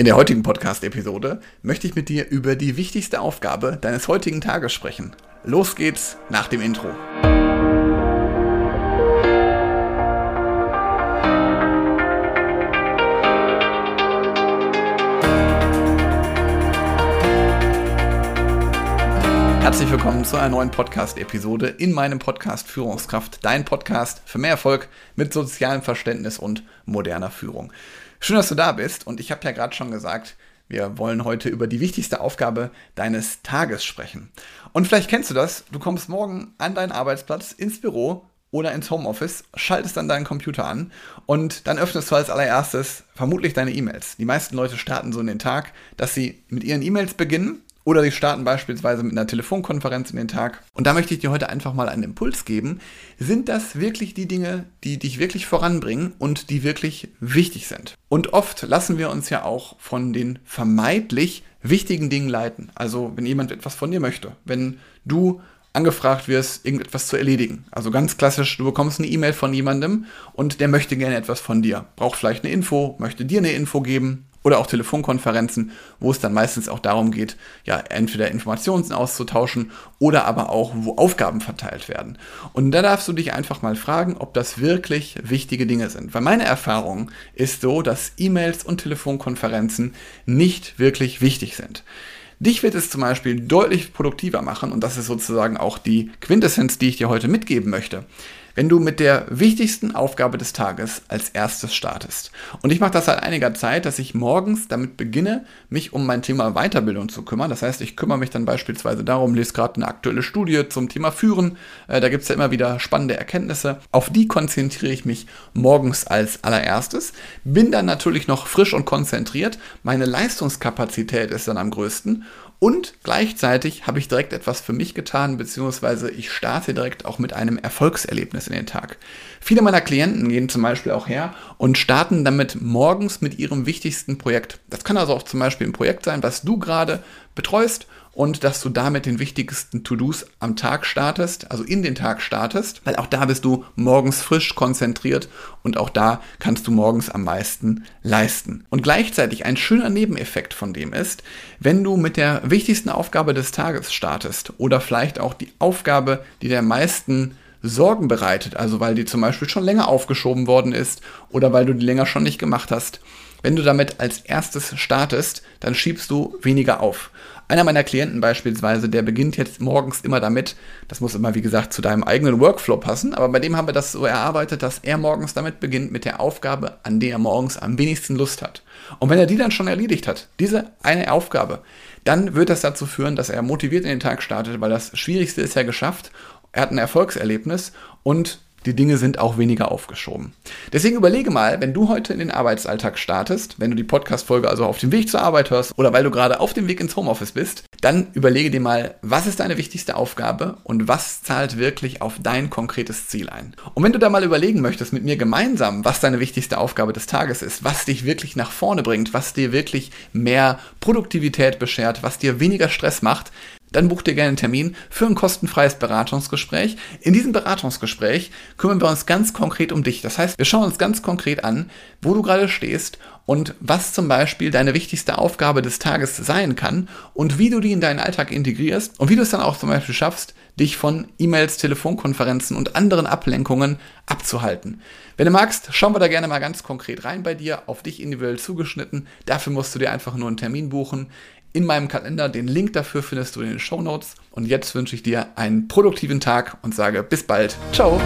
In der heutigen Podcast-Episode möchte ich mit dir über die wichtigste Aufgabe deines heutigen Tages sprechen. Los geht's nach dem Intro. Herzlich willkommen zu einer neuen Podcast-Episode in meinem Podcast Führungskraft, dein Podcast für mehr Erfolg mit sozialem Verständnis und moderner Führung. Schön, dass du da bist und ich habe ja gerade schon gesagt, wir wollen heute über die wichtigste Aufgabe deines Tages sprechen. Und vielleicht kennst du das, du kommst morgen an deinen Arbeitsplatz, ins Büro oder ins Homeoffice, schaltest dann deinen Computer an und dann öffnest du als allererstes vermutlich deine E-Mails. Die meisten Leute starten so in den Tag, dass sie mit ihren E-Mails beginnen oder sie starten beispielsweise mit einer Telefonkonferenz in den Tag. Und da möchte ich dir heute einfach mal einen Impuls geben. Sind das wirklich die Dinge, die dich wirklich voranbringen und die wirklich wichtig sind? Und oft lassen wir uns ja auch von den vermeintlich wichtigen Dingen leiten. Also wenn jemand etwas von dir möchte, wenn du angefragt wirst, irgendetwas zu erledigen. Also ganz klassisch, du bekommst eine E-Mail von jemandem und der möchte gerne etwas von dir. Braucht vielleicht eine Info, möchte dir eine Info geben oder auch Telefonkonferenzen, wo es dann meistens auch darum geht, ja, entweder Informationen auszutauschen oder aber auch, wo Aufgaben verteilt werden. Und da darfst du dich einfach mal fragen, ob das wirklich wichtige Dinge sind. Weil meine Erfahrung ist so, dass E-Mails und Telefonkonferenzen nicht wirklich wichtig sind. Dich wird es zum Beispiel deutlich produktiver machen und das ist sozusagen auch die Quintessenz, die ich dir heute mitgeben möchte wenn du mit der wichtigsten Aufgabe des Tages als erstes startest. Und ich mache das seit einiger Zeit, dass ich morgens damit beginne, mich um mein Thema Weiterbildung zu kümmern. Das heißt, ich kümmere mich dann beispielsweise darum, lese gerade eine aktuelle Studie zum Thema Führen. Äh, da gibt es ja immer wieder spannende Erkenntnisse. Auf die konzentriere ich mich morgens als allererstes. Bin dann natürlich noch frisch und konzentriert. Meine Leistungskapazität ist dann am größten. Und gleichzeitig habe ich direkt etwas für mich getan, beziehungsweise ich starte direkt auch mit einem Erfolgserlebnis in den Tag. Viele meiner Klienten gehen zum Beispiel auch her und starten damit morgens mit ihrem wichtigsten Projekt. Das kann also auch zum Beispiel ein Projekt sein, was du gerade betreust und dass du damit den wichtigsten To-Dos am Tag startest, also in den Tag startest, weil auch da bist du morgens frisch konzentriert und auch da kannst du morgens am meisten leisten. Und gleichzeitig ein schöner Nebeneffekt von dem ist, wenn du mit der wichtigsten Aufgabe des Tages startest oder vielleicht auch die Aufgabe, die der meisten Sorgen bereitet, also weil die zum Beispiel schon länger aufgeschoben worden ist oder weil du die länger schon nicht gemacht hast. Wenn du damit als erstes startest, dann schiebst du weniger auf. Einer meiner Klienten beispielsweise, der beginnt jetzt morgens immer damit, das muss immer wie gesagt zu deinem eigenen Workflow passen, aber bei dem haben wir das so erarbeitet, dass er morgens damit beginnt mit der Aufgabe, an der er morgens am wenigsten Lust hat. Und wenn er die dann schon erledigt hat, diese eine Aufgabe, dann wird das dazu führen, dass er motiviert in den Tag startet, weil das Schwierigste ist ja geschafft. Er hat ein Erfolgserlebnis und die Dinge sind auch weniger aufgeschoben. Deswegen überlege mal, wenn du heute in den Arbeitsalltag startest, wenn du die Podcast-Folge also auf dem Weg zur Arbeit hörst oder weil du gerade auf dem Weg ins Homeoffice bist, dann überlege dir mal, was ist deine wichtigste Aufgabe und was zahlt wirklich auf dein konkretes Ziel ein. Und wenn du da mal überlegen möchtest mit mir gemeinsam, was deine wichtigste Aufgabe des Tages ist, was dich wirklich nach vorne bringt, was dir wirklich mehr Produktivität beschert, was dir weniger Stress macht, dann buch dir gerne einen Termin für ein kostenfreies Beratungsgespräch. In diesem Beratungsgespräch kümmern wir uns ganz konkret um dich. Das heißt, wir schauen uns ganz konkret an, wo du gerade stehst und was zum Beispiel deine wichtigste Aufgabe des Tages sein kann und wie du die in deinen Alltag integrierst und wie du es dann auch zum Beispiel schaffst, dich von E-Mails, Telefonkonferenzen und anderen Ablenkungen abzuhalten. Wenn du magst, schauen wir da gerne mal ganz konkret rein bei dir, auf dich individuell zugeschnitten. Dafür musst du dir einfach nur einen Termin buchen in meinem Kalender. Den Link dafür findest du in den Show Notes. Und jetzt wünsche ich dir einen produktiven Tag und sage bis bald. Ciao.